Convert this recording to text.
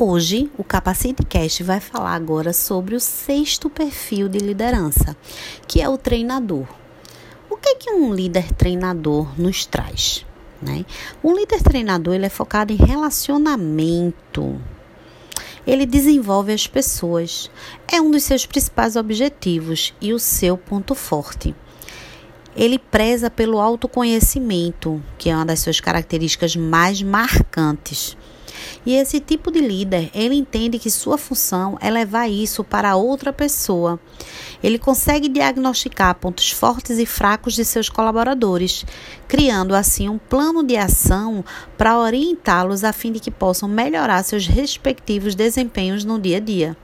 Hoje, o Capacite Cast vai falar agora sobre o sexto perfil de liderança, que é o treinador. O que, é que um líder treinador nos traz? Né? Um líder treinador ele é focado em relacionamento. Ele desenvolve as pessoas. É um dos seus principais objetivos e o seu ponto forte. Ele preza pelo autoconhecimento, que é uma das suas características mais marcantes. E esse tipo de líder, ele entende que sua função é levar isso para outra pessoa. Ele consegue diagnosticar pontos fortes e fracos de seus colaboradores, criando assim um plano de ação para orientá-los a fim de que possam melhorar seus respectivos desempenhos no dia a dia.